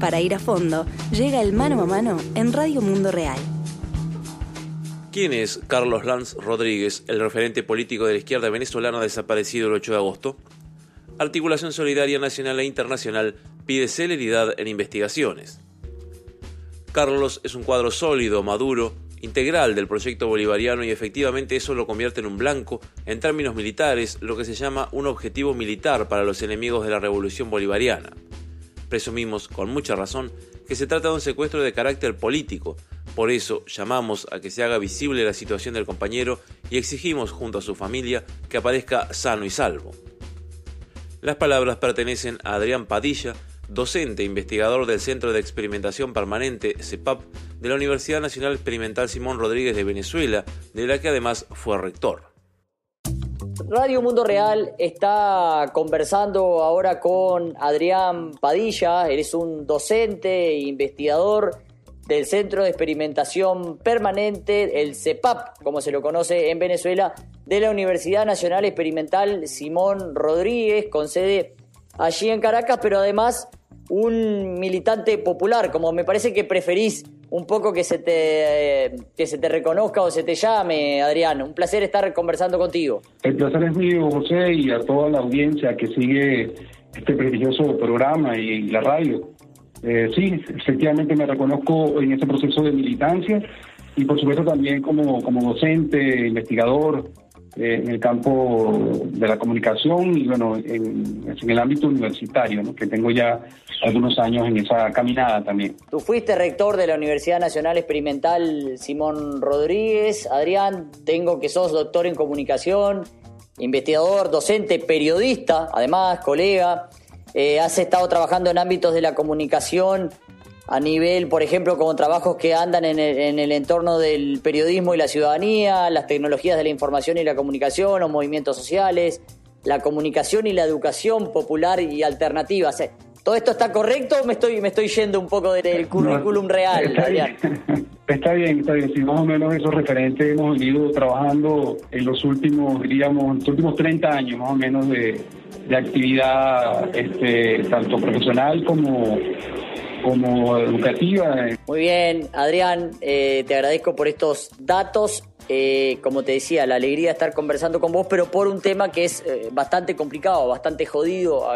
Para ir a fondo, llega el mano a mano en Radio Mundo Real. ¿Quién es Carlos Lanz Rodríguez, el referente político de la izquierda venezolana desaparecido el 8 de agosto? Articulación Solidaria Nacional e Internacional pide celeridad en investigaciones. Carlos es un cuadro sólido, maduro, integral del proyecto bolivariano y efectivamente eso lo convierte en un blanco, en términos militares, lo que se llama un objetivo militar para los enemigos de la revolución bolivariana. Presumimos, con mucha razón, que se trata de un secuestro de carácter político, por eso llamamos a que se haga visible la situación del compañero y exigimos junto a su familia que aparezca sano y salvo. Las palabras pertenecen a Adrián Padilla, docente e investigador del Centro de Experimentación Permanente, CEPAP, de la Universidad Nacional Experimental Simón Rodríguez de Venezuela, de la que además fue rector. Radio Mundo Real está conversando ahora con Adrián Padilla, eres un docente e investigador del Centro de Experimentación Permanente, el CEPAP, como se lo conoce en Venezuela, de la Universidad Nacional Experimental Simón Rodríguez, con sede allí en Caracas, pero además un militante popular, como me parece que preferís un poco que se te que se te reconozca o se te llame, Adrián. Un placer estar conversando contigo. El placer es mío, José, y a toda la audiencia que sigue este prestigioso programa y la radio. Eh, sí, efectivamente me reconozco en ese proceso de militancia y por supuesto también como, como docente, investigador eh, en el campo de la comunicación y bueno, en, el ámbito universitario, que tengo ya algunos años en esa caminada también. Tú fuiste rector de la Universidad Nacional Experimental Simón Rodríguez. Adrián, tengo que sos doctor en comunicación, investigador, docente, periodista, además, colega. Eh, has estado trabajando en ámbitos de la comunicación a nivel, por ejemplo, como trabajos que andan en el, entorno del periodismo y la ciudadanía, las tecnologías de la información y la comunicación, los movimientos sociales, la comunicación y la educación popular y alternativa. ¿Todo esto está correcto o me estoy, me estoy yendo un poco del currículum real? Está bien, está bien, está bien. Si más o menos esos referentes hemos venido trabajando en los últimos, diríamos, los últimos 30 años más o menos de, de actividad este, tanto profesional como, como educativa. Muy bien, Adrián, eh, te agradezco por estos datos. Eh, como te decía, la alegría de estar conversando con vos, pero por un tema que es eh, bastante complicado, bastante jodido,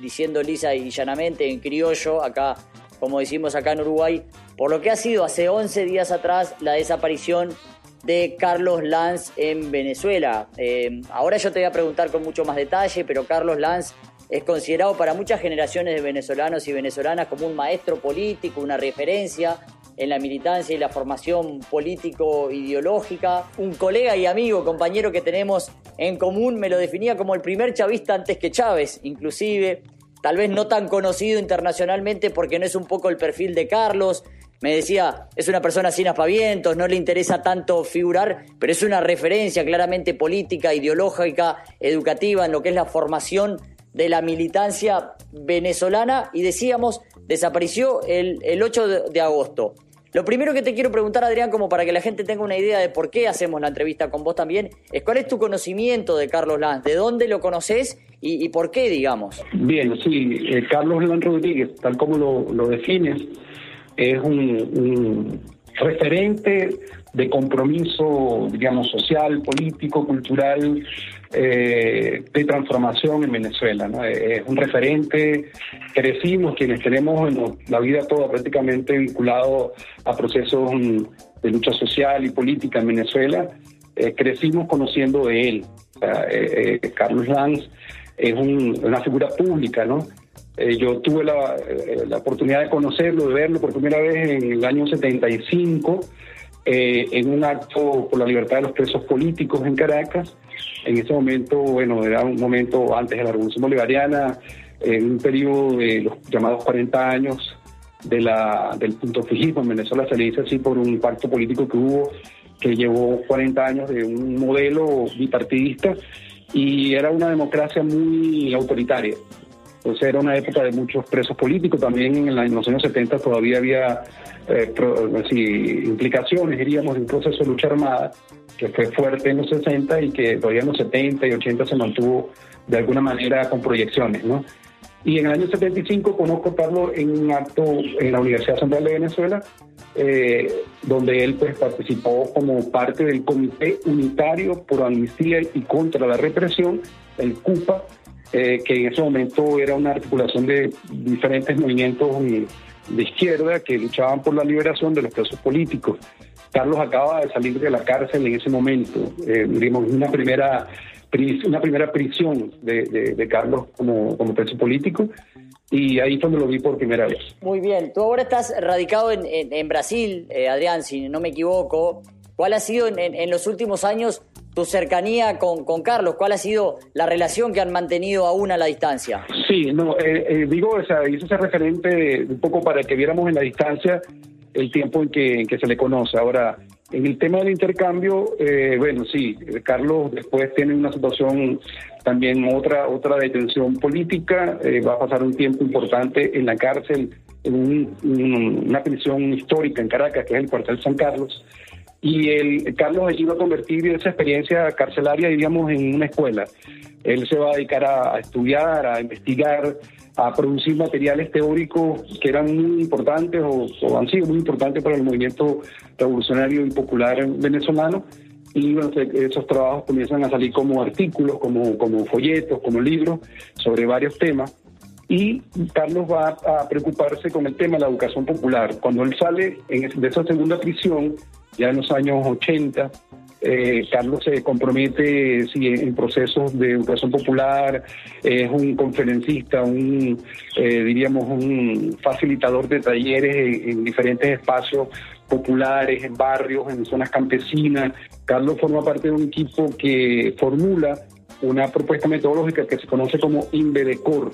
diciendo lisa y llanamente en criollo, acá, como decimos acá en Uruguay, por lo que ha sido hace 11 días atrás la desaparición de Carlos Lanz en Venezuela. Ahora yo te voy a preguntar con mucho más detalle, pero Carlos Lanz es considerado para muchas generaciones de venezolanos y venezolanas como un maestro político, una referencia en la militancia y la formación político-ideológica. Un colega y amigo, compañero que tenemos en común, me lo definía como el primer chavista antes que Chávez, inclusive. Tal vez no tan conocido internacionalmente porque no es un poco el perfil de Carlos, me decía, es una persona sin aspavientos, no le interesa tanto figurar, pero es una referencia claramente política, ideológica, educativa en lo que es la formación de la militancia venezolana y decíamos, desapareció el, el 8 de, agosto. Lo primero que te quiero preguntar, Adrián, como para que la gente tenga una idea de por qué hacemos la entrevista con vos también, es cuál es tu conocimiento de Carlos Lanz, de dónde lo conoces y, por qué, digamos. Bien, sí, eh, Carlos Lanz Rodríguez, tal como lo, lo defines, es un, referente de compromiso, digamos, social, político, cultural, eh, de transformación en Venezuela. Es un referente, crecimos quienes tenemos la vida toda prácticamente vinculado a procesos de lucha social y política en Venezuela, eh, crecimos conociendo de él. Eh, Carlos Lanz es una figura pública, ¿no? Eh, yo tuve eh, la, oportunidad de conocerlo, de verlo por primera vez en el año 75, eh, en un acto por la libertad de los presos políticos en Caracas. En ese momento, bueno, era un momento antes de la Revolución Bolivariana, en un periodo de los llamados 40 años de la, del punto fijismo. En Venezuela se le dice así por un pacto político que hubo que llevó 40 años de un modelo bipartidista y era una democracia muy autoritaria. Entonces era una época de muchos presos políticos, también en, los años 70 todavía había eh, implicaciones, diríamos, de un proceso de lucha armada que fue fuerte en los 60 y que todavía en los 70 y 80 se mantuvo de alguna manera con proyecciones, ¿no? Y en el año 75 conozco a Carlos en un acto en la Universidad Central de Venezuela, eh, donde él pues participó como parte del Comité Unitario por Amnistía y contra la Represión, el CUPA, eh, que en ese momento era una articulación de diferentes movimientos de izquierda que luchaban por la liberación de los presos políticos. Carlos acaba de salir de la cárcel en ese momento, eh, una primera una primera prisión de, Carlos como, como preso político y ahí fue donde lo vi por primera vez. Muy bien, tú ahora estás radicado en, Brasil, eh, Adrián, si no me equivoco. ¿Cuál ha sido en, los últimos años tu cercanía con, con, Carlos? ¿Cuál ha sido la relación que han mantenido aún a la distancia? Sí, no, eh, eh, digo, o sea, hice ese referente un poco para que viéramos en la distancia el tiempo en que, en que se le conoce. Ahora, en el tema del intercambio, eh, bueno, sí, Carlos después tiene una situación también otra otra detención política, va a pasar un tiempo importante en la cárcel, en una prisión histórica en Caracas, que es el cuartel San Carlos, y el Carlos allí va a convertir esa experiencia carcelaria, diríamos, en una escuela. Él se va a dedicar a estudiar, a investigar, a producir materiales teóricos que eran muy importantes o, han sido muy importantes para el movimiento revolucionario y popular venezolano. Y esos trabajos comienzan a salir como artículos, como, como folletos, como libros sobre varios temas. Y Carlos va a preocuparse con el tema de la educación popular. Cuando él sale de esa segunda prisión, ya en los años 80, eh, Carlos se compromete en procesos de educación popular, es un conferencista, un, eh, diríamos, un facilitador de talleres en, diferentes espacios populares, en barrios, en zonas campesinas. Carlos forma parte de un equipo que formula una propuesta metodológica que se conoce como INVEDECOR,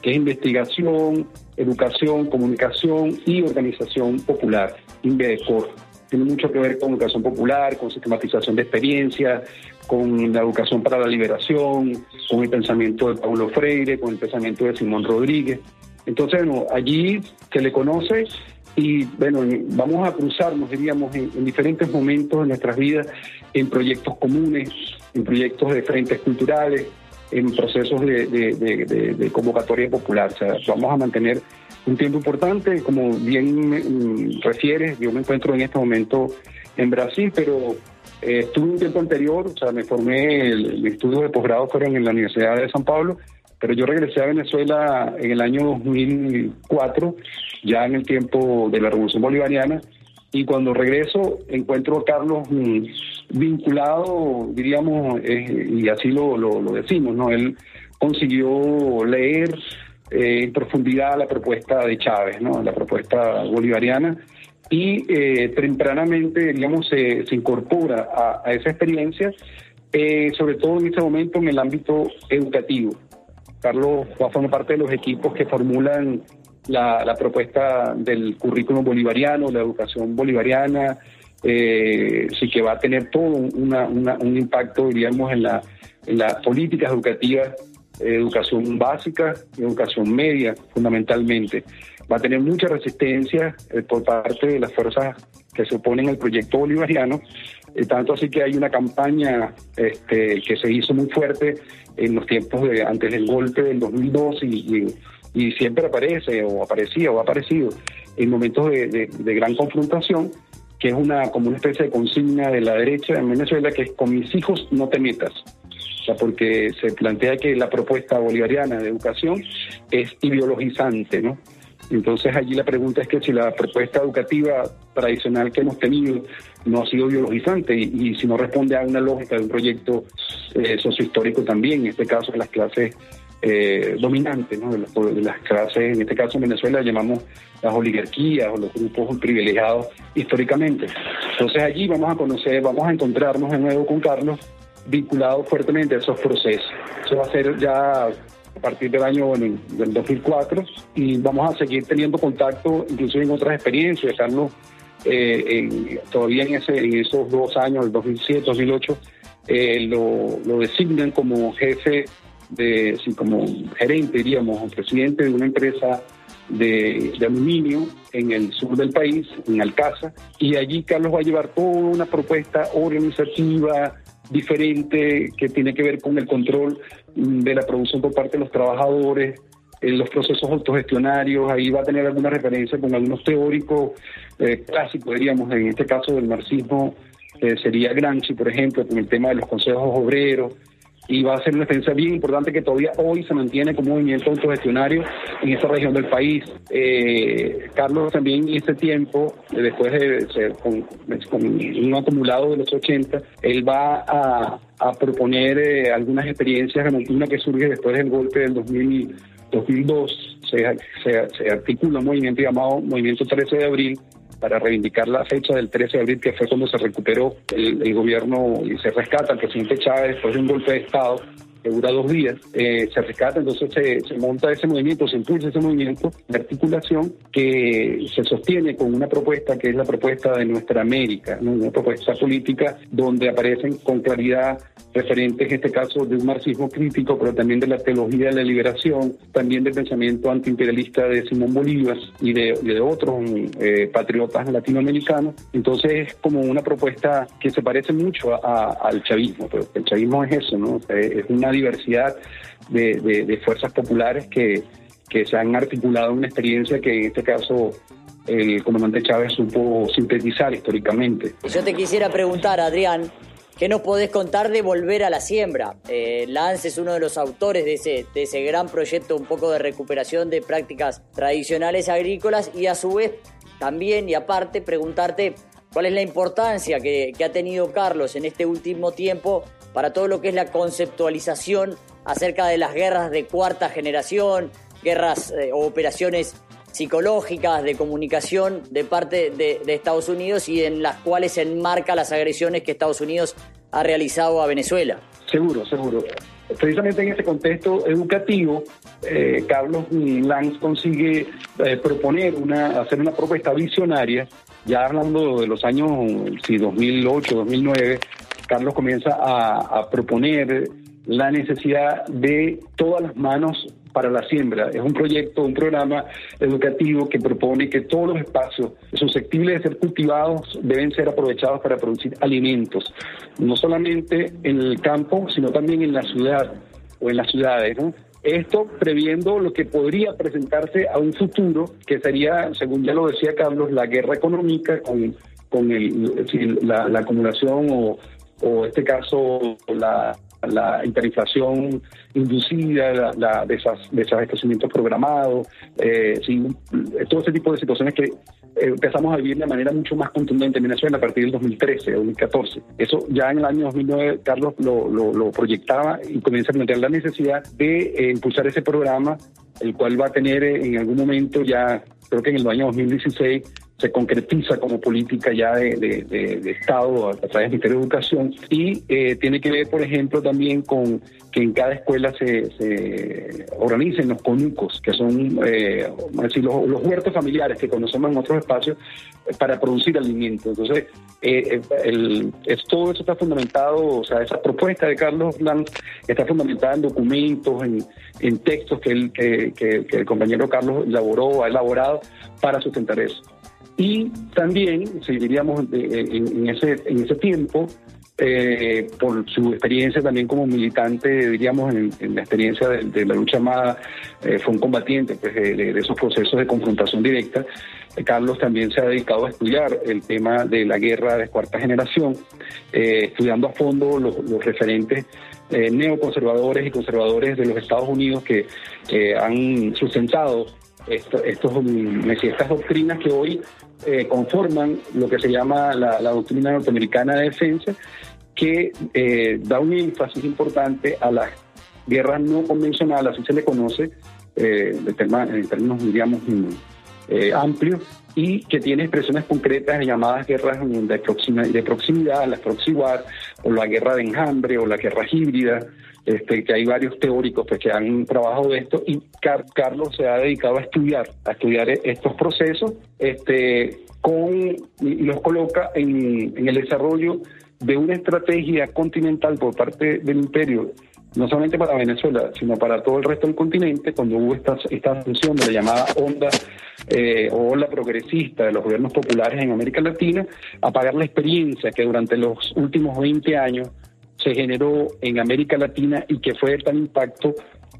que es investigación, educación, comunicación y organización popular, INVEDECOR tiene mucho que ver con educación popular, con sistematización de experiencias, con la educación para la liberación, con el pensamiento de Paulo Freire, con el pensamiento de Simón Rodríguez. Entonces, bueno, allí se le conoce y bueno, vamos a cruzarnos, diríamos, en, diferentes momentos de nuestras vidas, en proyectos comunes, en proyectos de frentes culturales, en procesos de, de convocatoria popular. O sea, vamos a mantener un tiempo importante, como bien mm, refieres, yo me encuentro en este momento en Brasil, pero eh, estuve un tiempo anterior, o sea, me formé, el, estudio de posgrado fueron en la Universidad de San Pablo, pero yo regresé a Venezuela en el año 2004, ya en el tiempo de la Revolución Bolivariana, y cuando regreso encuentro a Carlos mm, vinculado, diríamos, eh, y así lo, lo, lo decimos, ¿no? Él consiguió leer eh, en profundidad la propuesta de Chávez, ¿no? la propuesta bolivariana, y eh, tempranamente, digamos, se, incorpora a, esa experiencia, eh, sobre todo en este momento en el ámbito educativo. Carlos va a formar parte de los equipos que formulan la, propuesta del currículum bolivariano, la educación bolivariana, sí que va a tener todo un impacto, diríamos, en, la, en las políticas educativas educación básica y educación media, fundamentalmente. Va a tener mucha resistencia eh, por parte de las fuerzas que se oponen al proyecto bolivariano, eh, tanto así que hay una campaña este, que se hizo muy fuerte en los tiempos de antes del golpe del 2002 y, y, siempre aparece o aparecía o ha aparecido en momentos de, gran confrontación que es una como una especie de consigna de la derecha en Venezuela que con mis hijos no te metas porque se plantea que la propuesta bolivariana de educación es ideologizante, ¿no? Entonces allí la pregunta es que si la propuesta educativa tradicional que hemos tenido no ha sido ideologizante y, si no responde a una lógica de un proyecto eh, sociohistórico también, en este caso de las clases eh, dominantes, ¿no? de, las, clases, en este caso en Venezuela llamamos las oligarquías o los grupos privilegiados históricamente. Entonces allí vamos a conocer, vamos a encontrarnos de nuevo con Carlos vinculado fuertemente a esos procesos. Eso va a ser ya a partir del año del 2004 y vamos a seguir teniendo contacto inclusive en otras experiencias. Carlos, eh, todavía en, ese, en esos dos años, el 2007, 2008, eh, lo, designan como jefe, de, como gerente, diríamos, presidente de una empresa de, aluminio en el sur del país, en Alcázar, y allí Carlos va a llevar toda una propuesta organizativa, diferente que tiene que ver con el control de la producción por parte de los trabajadores, en los procesos autogestionarios, ahí va a tener alguna referencia con algunos teóricos eh, clásicos, diríamos, en este caso del marxismo, eh, sería Gramsci, por ejemplo, con el tema de los consejos obreros, y va a ser una experiencia bien importante que todavía hoy se mantiene como movimiento autogestionario en esa región del país. Eh, Carlos también en este tiempo, eh, después de ser con, un acumulado de los 80, él va a, proponer eh, algunas experiencias, una que surge después del golpe del 2002, se, se, se articula un movimiento llamado Movimiento 13 de Abril, para reivindicar la fecha del 13 de abril, que fue cuando se recuperó el, gobierno y se rescata al presidente Chávez después de un golpe de Estado que dura dos días, eh, se rescata, entonces se, monta ese movimiento, se impulsa ese movimiento de articulación que se sostiene con una propuesta que es la propuesta de nuestra América, una propuesta política donde aparecen con claridad referentes, en este caso, de un marxismo crítico, pero también de la teología de la liberación, también del pensamiento antiimperialista de Simón Bolívar y de, otros eh, patriotas latinoamericanos. Entonces es como una propuesta que se parece mucho al chavismo, pero el chavismo es eso, ¿no? es una diversidad de, fuerzas populares que, se han articulado en una experiencia que en este caso el comandante Chávez supo sintetizar históricamente. Yo te quisiera preguntar, Adrián, ¿Qué nos podés contar de Volver a la Siembra? Eh, Lance es uno de los autores de ese gran proyecto un poco de recuperación de prácticas tradicionales agrícolas y a su vez también y aparte preguntarte cuál es la importancia que, ha tenido Carlos en este último tiempo para todo lo que es la conceptualización acerca de las guerras de cuarta generación, guerras eh, o operaciones psicológicas de comunicación de parte de, Estados Unidos y en las cuales se enmarca las agresiones que Estados Unidos ha realizado a Venezuela. Seguro, seguro. Precisamente en este contexto educativo, eh, Carlos Lanz consigue eh, proponer una, hacer una propuesta visionaria, ya hablando de los años sí, 2008, 2009, Carlos comienza a proponer la necesidad de todas las manos para la siembra. Es un proyecto, un programa educativo que propone que todos los espacios susceptibles de ser cultivados deben ser aprovechados para producir alimentos, no solamente en el campo, sino también en la ciudad o en las ciudades. Esto previendo lo que podría presentarse a un futuro, que sería, según ya lo decía Carlos, la guerra económica con, con el, la, acumulación o, o este caso la la hiperinflación inducida, la, desabastecimiento programado, eh, todo ese tipo de situaciones que eh, empezamos a vivir de manera mucho más contundente en Venezuela a partir del 2013, 2014. Eso ya en el año 2009 Carlos lo, proyectaba y comienza a plantear la necesidad de eh, impulsar ese programa, el cual va a tener en algún momento ya, creo que en el año 2016, se concretiza como política ya de, Estado a, través del Ministerio de Educación y eh, tiene que ver, por ejemplo, también con que en cada escuela se, se organicen los conucos, que son eh, decir, los, huertos familiares que conocemos en otros espacios eh, para producir alimentos. Entonces, eh, el, todo eso está fundamentado, o sea, esa propuesta de Carlos Blanc está fundamentada en documentos, en, textos que, el, que el compañero Carlos elaboró, ha elaborado para sustentar eso. Y también, si diríamos en, ese, en ese tiempo, eh, por su experiencia también como militante, diríamos, en, la experiencia de, la lucha armada, eh, fue un combatiente pues, de, esos procesos de confrontación directa. Eh, Carlos también se ha dedicado a estudiar el tema de la guerra de cuarta generación, estudiando a fondo los, referentes neoconservadores y conservadores de los Estados Unidos que han sustentado estos, estas doctrinas que hoy eh, conforman lo que se llama la, doctrina norteamericana de defensa, que eh, da un énfasis importante a las guerras no convencionales, así se le conoce, eh, en términos, diríamos, amplios, y que tiene expresiones concretas llamadas guerras de, proximidad, de proximidad, proxy war, o la guerra de enjambre, o la guerra híbrida, este, que hay varios teóricos pues, que han trabajado de esto y Carlos se ha dedicado a estudiar, a estudiar estos procesos este, con, y los coloca en, el desarrollo de una estrategia continental por parte del imperio, no solamente para Venezuela, sino para todo el resto del continente, cuando hubo esta, esta función de la llamada onda eh, o ola progresista de los gobiernos populares en América Latina, a pagar la experiencia que durante los últimos 20 años se generó en América Latina y que fue de tal impacto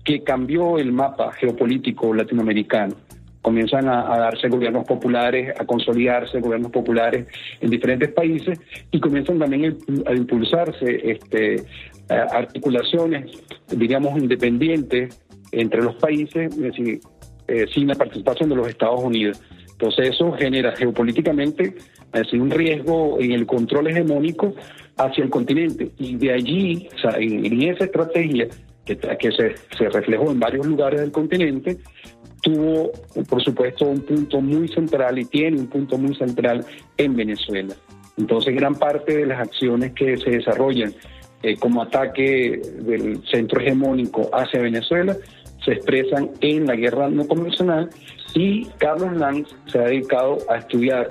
que cambió el mapa geopolítico latinoamericano. Comienzan a, darse gobiernos populares, a consolidarse gobiernos populares en diferentes países y comienzan también a impulsarse este, articulaciones, diríamos, independientes entre los países, decir, eh, sin la participación de los Estados Unidos. Entonces eso genera geopolíticamente decir, un riesgo en el control hegemónico hacia el continente. Y de allí, o en, esa estrategia que, que se, se reflejó en varios lugares del continente, tuvo, por supuesto, un punto muy central y tiene un punto muy central en Venezuela. Entonces, gran parte de las acciones que se desarrollan eh, como ataque del centro hegemónico hacia Venezuela se expresan en la guerra no convencional y Carlos Lanz se ha dedicado a estudiar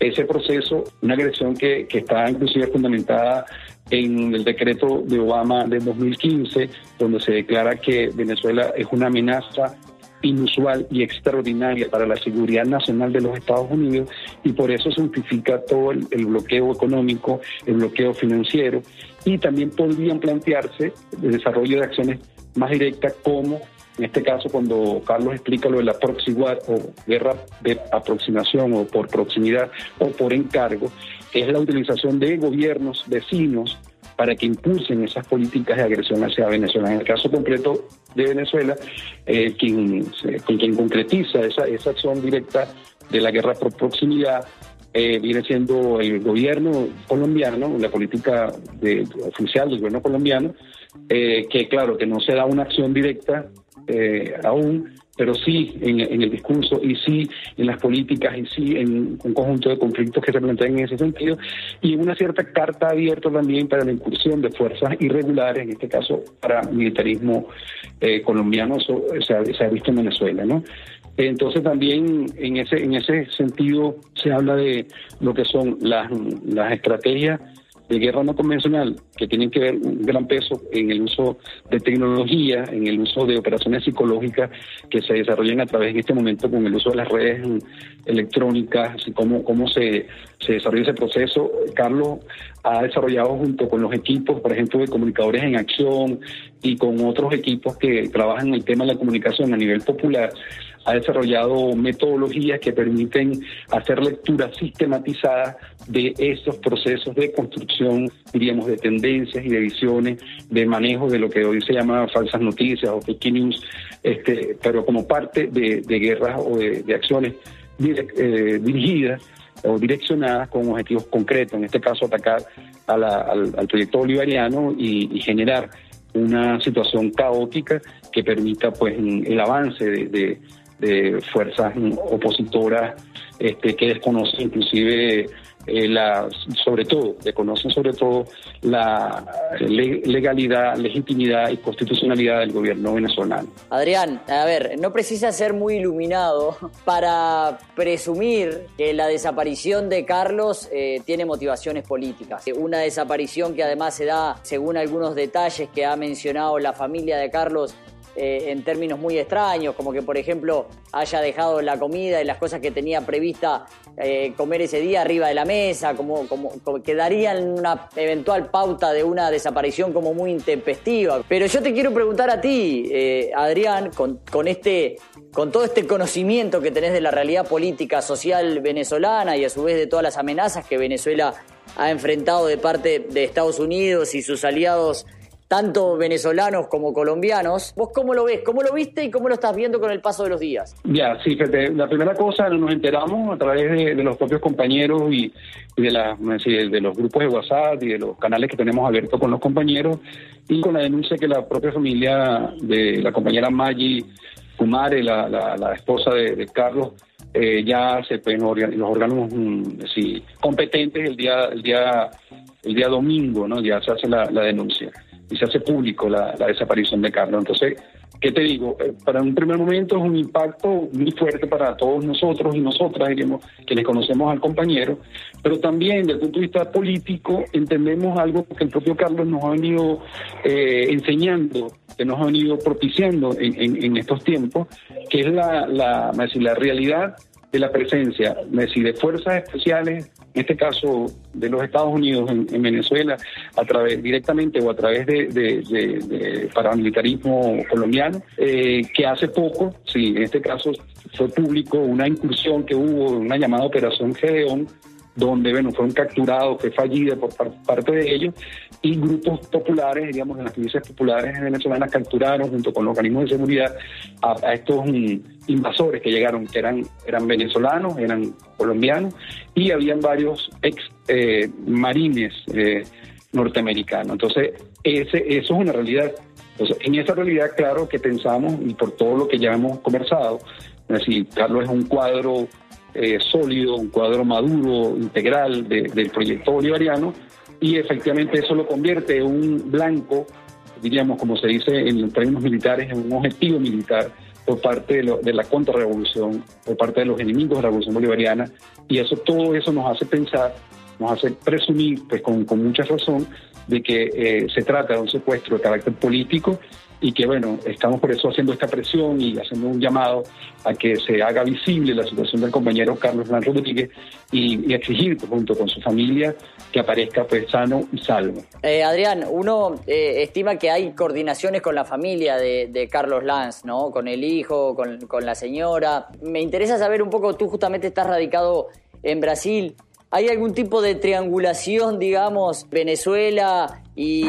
ese proceso, una agresión que, que está inclusive fundamentada en el decreto de Obama del 2015, donde se declara que Venezuela es una amenaza inusual y extraordinaria para la seguridad nacional de los Estados Unidos y por eso se justifica todo el, bloqueo económico, el bloqueo financiero y también podrían plantearse el desarrollo de acciones más directas como en este caso cuando Carlos explica lo de la proximidad o guerra de aproximación o por proximidad o por encargo, es la utilización de gobiernos vecinos para que impulsen esas políticas de agresión hacia Venezuela. En el caso concreto de Venezuela, eh, quien, quien concretiza esa, esa acción directa de la guerra por proximidad eh, viene siendo el gobierno colombiano, la política de, oficial del gobierno colombiano, eh, que claro, que no se da una acción directa eh, aún, pero sí en, el discurso y sí en las políticas y sí en un conjunto de conflictos que se plantean en ese sentido y una cierta carta abierta también para la incursión de fuerzas irregulares, en este caso para militarismo eh, colombiano, se, ha, se ha visto en Venezuela, ¿no? Entonces también en ese en ese sentido se habla de lo que son las, las estrategias de guerra no convencional que tienen que ver un gran peso en el uso de tecnología, en el uso de operaciones psicológicas que se desarrollan a través en este momento con el uso de las redes electrónicas, así como cómo se, se desarrolla ese proceso. Carlos ha desarrollado junto con los equipos, por ejemplo, de comunicadores en acción y con otros equipos que trabajan en el tema de la comunicación a nivel popular, ha desarrollado metodologías que permiten hacer lecturas sistematizadas de estos procesos de construcción, diríamos, de tendencias y de visiones, de manejo de lo que hoy se llama falsas noticias o fake news, este, pero como parte de, guerras o de, acciones eh, dirigidas o direccionadas con objetivos concretos, en este caso atacar al, proyecto bolivariano y, generar una situación caótica que permita pues el avance de fuerzas opositoras este, que desconocen inclusive eh, la, sobre todo, desconocen sobre todo la legalidad, legitimidad y constitucionalidad del gobierno venezolano. Adrián, a ver, no precisa ser muy iluminado para presumir que la desaparición de Carlos eh, tiene motivaciones políticas. Una desaparición que además se da, según algunos detalles que ha mencionado la familia de Carlos, eh, en términos muy extraños, como que por ejemplo haya dejado la comida y las cosas que tenía prevista eh, comer ese día arriba de la mesa, como, como, que darían una eventual pauta de una desaparición como muy intempestiva. Pero yo te quiero preguntar a ti, eh, Adrián, con, con, este, con todo este conocimiento que tenés de la realidad política, social venezolana y a su vez de todas las amenazas que Venezuela ha enfrentado de parte de Estados Unidos y sus aliados tanto venezolanos como colombianos. ¿Vos cómo lo ves? ¿Cómo lo viste y cómo lo estás viendo con el paso de los días? Ya, sí, la primera cosa nos enteramos a través de, los propios compañeros y, de, la, de los grupos de WhatsApp y de los canales que tenemos abiertos con los compañeros y con la denuncia que la propia familia de la compañera Maggi Kumare, la, la, esposa de, Carlos, eh, ya se pues, los órganos mm, competentes el día el día el día domingo no ya se hace la denuncia y se hace público la, desaparición de Carlos. Entonces, ¿qué te digo? Eh, para un primer momento es un impacto muy fuerte para todos nosotros y nosotras, diríamos, que le conocemos al compañero, pero también desde el punto de vista político entendemos algo que el propio Carlos nos ha venido eh, enseñando, que nos ha venido propiciando en, estos tiempos, que es la, la, la realidad de la presencia decir, de fuerzas especiales, en este caso de los Estados Unidos en, Venezuela, a través directamente o a través de, paramilitarismo colombiano, eh, que hace poco, sí, en este caso fue público una incursión que hubo, una llamada Operación Gedeón, donde bueno, fueron capturados, fue fallida por parte de ellos, y grupos populares, digamos, en las milicias populares venezolanas capturaron junto con los organismos de seguridad a, estos invasores que llegaron, que eran, eran venezolanos, eran colombianos, y habían varios ex eh, marines eh, norteamericanos. Entonces, ese, eso es una realidad. Entonces, en esa realidad, claro que pensamos, y por todo lo que ya hemos conversado, es decir, Carlos es un cuadro eh, sólido, un cuadro maduro, integral del proyecto bolivariano, y efectivamente eso lo convierte en un blanco, diríamos como se dice en términos militares, en un objetivo militar por parte de, de la contrarrevolución, por parte de los enemigos de la revolución bolivariana, y eso todo eso nos hace pensar, nos hace presumir, pues con, con mucha razón, de que eh, se trata de un secuestro de carácter político y que bueno, estamos por eso haciendo esta presión y haciendo un llamado a que se haga visible la situación del compañero Carlos Blanco Rodríguez y, exigir junto con su familia que aparezca pues sano y salvo. Eh, Adrián, uno eh, estima que hay coordinaciones con la familia de, Carlos Lanz, ¿no? Con el hijo, con, con la señora. Me interesa saber un poco, tú justamente estás radicado en Brasil. ¿Hay algún tipo de triangulación, digamos, Venezuela y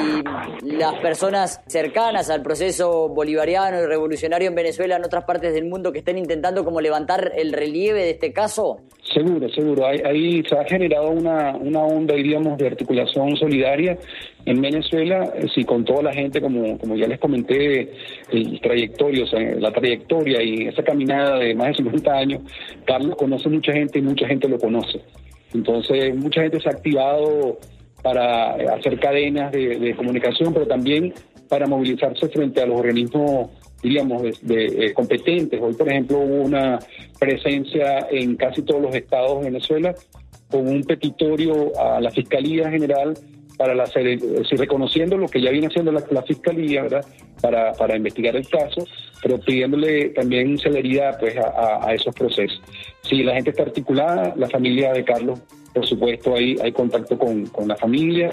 las personas cercanas al proceso bolivariano y revolucionario en Venezuela en otras partes del mundo que estén intentando como levantar el relieve de este caso? Seguro, seguro. Ahí, se ha generado una, una onda, diríamos, de articulación solidaria en Venezuela, eh, sí, con toda la gente, como, como ya les comenté, el trayectorio, o sea, la trayectoria y esa caminada de más de 50 años, Carlos conoce mucha gente y mucha gente lo conoce. Entonces, mucha gente se ha activado para hacer cadenas de, comunicación, pero también para movilizarse frente a los organismos, diríamos, eh, competentes. Hoy, por ejemplo, hubo una presencia en casi todos los estados de Venezuela con un petitorio a la Fiscalía General para la reconociendo lo que ya viene haciendo la, fiscalía, ¿verdad? Para, para investigar el caso, pero pidiéndole también celeridad pues a, esos procesos. Si la gente está articulada, la familia de Carlos, por supuesto, hay, hay contacto con, con la familia.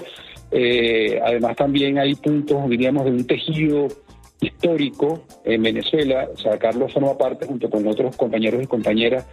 Eh, además también hay puntos, diríamos, de un tejido histórico en Venezuela. O sea, Carlos forma parte, junto con otros compañeros y compañeras,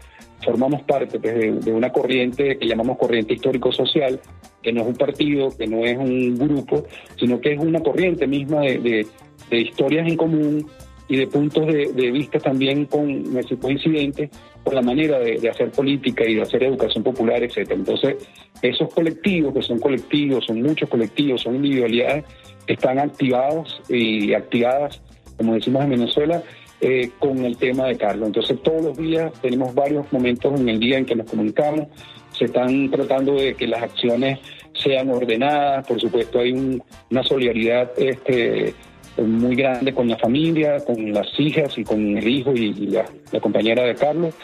formamos parte pues, de, una corriente que llamamos corriente histórico-social, que no es un partido, que no es un grupo, sino que es una corriente misma de, historias en común y de puntos de, vista también con coincidentes con la manera de, hacer política y de hacer educación popular, etcétera. Entonces, esos colectivos, que son colectivos, son muchos colectivos, son individualidades, están activados y activadas, como decimos en Venezuela, eh, con el tema de Carlos. Entonces todos los días tenemos varios momentos en el día en que nos comunicamos, se están tratando de que las acciones sean ordenadas, por supuesto hay una solidaridad este, muy grande con la familia, con las hijas y con el hijo y, la, compañera de Carlos.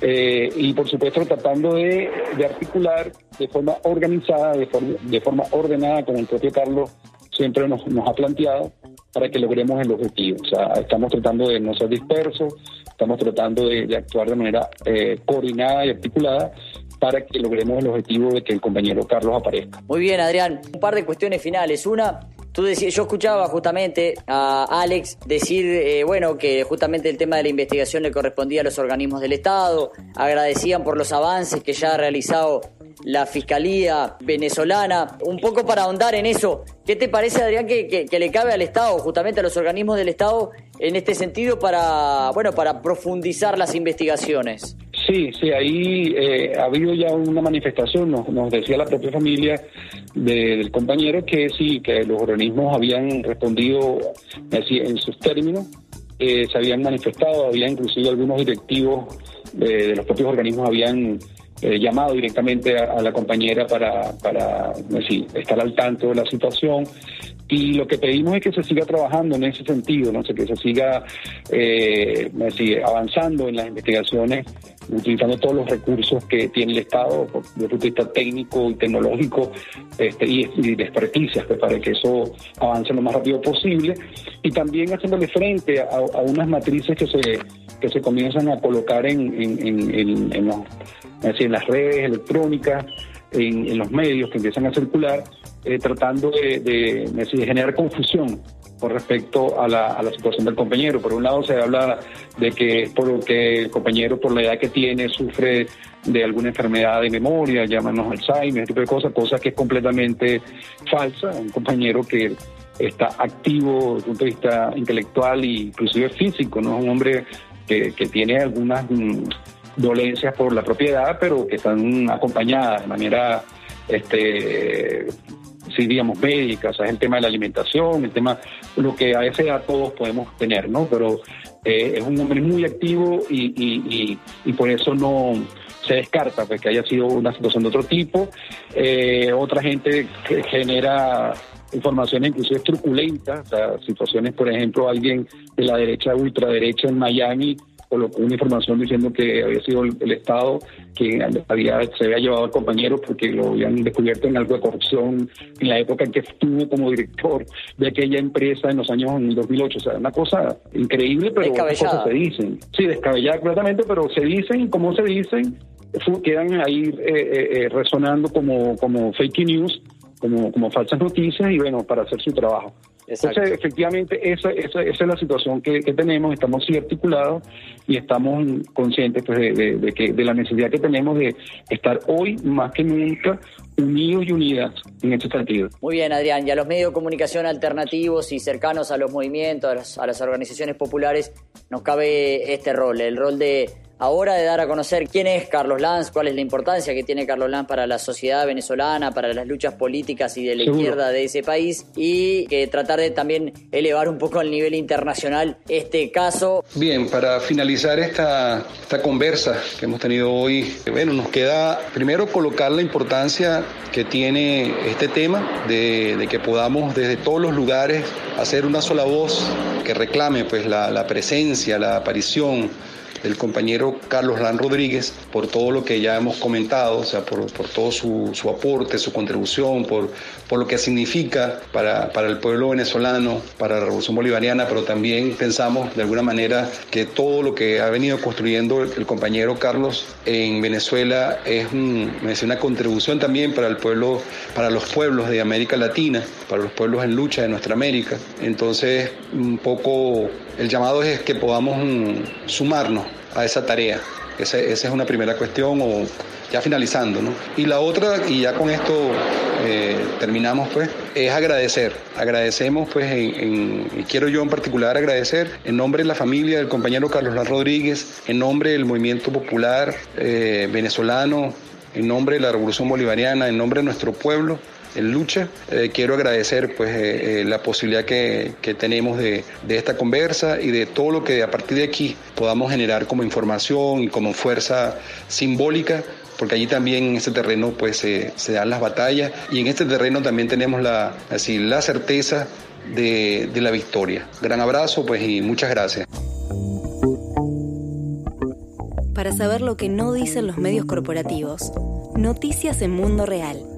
Eh, y por supuesto tratando de, articular de forma organizada, de de forma ordenada, como el propio Carlos siempre nos, nos ha planteado, para que logremos el objetivo. O sea, estamos tratando de no ser dispersos, estamos tratando de, actuar de manera eh, coordinada y articulada para que logremos el objetivo de que el compañero Carlos aparezca. Muy bien, Adrián. Un par de cuestiones finales. Una, Tú decías, yo escuchaba justamente a Alex decir, eh, bueno, que justamente el tema de la investigación le correspondía a los organismos del Estado, agradecían por los avances que ya ha realizado la Fiscalía venezolana. Un poco para ahondar en eso, ¿qué te parece, Adrián, que, le cabe al Estado, justamente a los organismos del Estado, en este sentido para, bueno, para profundizar las investigaciones? Sí, sí, ahí eh, ha habido ya una manifestación, nos, decía la propia familia del compañero que sí, que los organismos habían respondido en sus términos, eh, se habían manifestado, había inclusive algunos directivos de, los propios organismos habían eh, llamado directamente a, la compañera para estar al tanto de la situación y lo que pedimos es que se siga trabajando en ese sentido, no sé, que se siga eh, avanzando en las investigaciones, utilizando todos los recursos que tiene el Estado, desde el punto de vista técnico y tecnológico, este, y, de experticias, pues, para que eso avance lo más rápido posible, y también haciéndole frente a, unas matrices que se que se comienzan a colocar en, en las redes electrónicas, en, los medios que empiezan a circular, eh, tratando de, generar confusión con respecto a la, situación del compañero. Por un lado se habla de que por que el compañero por la edad que tiene sufre de alguna enfermedad de memoria, llámanos Alzheimer, ese tipo de cosas, cosa que es completamente falsa. Un compañero que está activo desde el punto de vista intelectual e inclusive físico, no es un hombre que, que tiene algunas mm, dolencias por la propiedad, pero que están acompañadas de manera, este, sí, digamos, médica, sea, el tema de la alimentación, el tema, lo que a esa edad todos podemos tener, ¿no? Pero eh, es un hombre muy activo y, y, y, por eso no se descarta pues, que haya sido una situación de otro tipo. Eh, otra gente que genera informaciones inclusive truculentas, situaciones, por ejemplo, alguien de la derecha, ultraderecha en Miami colocó una información diciendo que había sido el, Estado que había, se había llevado al compañero porque lo habían descubierto en algo de corrupción en la época en que estuvo como director de aquella empresa en los años 2008. O sea, una cosa increíble, pero cosas se dicen. Sí, descabellada completamente, pero se dicen como se dicen, quedan ahí eh, eh, eh, resonando como, como fake news, como, como falsas noticias y bueno, para hacer su trabajo. Entonces, efectivamente, esa, esa, esa, es la situación que, tenemos, estamos sí articulados y estamos conscientes pues, de, que, de la necesidad que tenemos de estar hoy más que nunca unidos y unidas en este sentido. Muy bien, Adrián. Y a los medios de comunicación alternativos y cercanos a los movimientos, a las organizaciones populares, nos cabe este rol, el rol de ahora de dar a conocer quién es Carlos Lanz, cuál es la importancia que tiene Carlos Lanz para la sociedad venezolana, para las luchas políticas y de la izquierda de ese país y que tratar de también elevar un poco al nivel internacional este caso. Bien, para finalizar esta, esta conversa que hemos tenido hoy, bueno, nos queda primero colocar la importancia que tiene este tema de, de que podamos desde todos los lugares hacer una sola voz que reclame pues la, la presencia, la aparición del compañero Carlos Lan Rodríguez por todo lo que ya hemos comentado, o sea, por, todo su, aporte, su contribución, por, por lo que significa para, para el pueblo venezolano, para la revolución bolivariana, pero también pensamos de alguna manera que todo lo que ha venido construyendo el, compañero Carlos en Venezuela es, es una contribución también para el pueblo, para los pueblos de América Latina, para los pueblos en lucha de nuestra América. Entonces, un poco el llamado es que podamos mm, sumarnos a esa tarea. Esa, es una primera cuestión, o ya finalizando, ¿no? Y la otra, y ya con esto eh, terminamos, pues, es agradecer. Agradecemos, pues, y quiero yo en particular agradecer en nombre de la familia del compañero Carlos Lan Rodríguez, en nombre del movimiento popular eh, venezolano, en nombre de la Revolución Bolivariana, en nombre de nuestro pueblo, en lucha. Eh, quiero agradecer pues eh, eh, la posibilidad que, tenemos de, esta conversa y de todo lo que a partir de aquí podamos generar como información y como fuerza simbólica porque allí también en ese terreno pues se dan las batallas y en este terreno también tenemos la, así, la certeza de, de la victoria. Gran abrazo pues y muchas gracias. Para saber lo que no dicen los medios corporativos, noticias en Mundo Real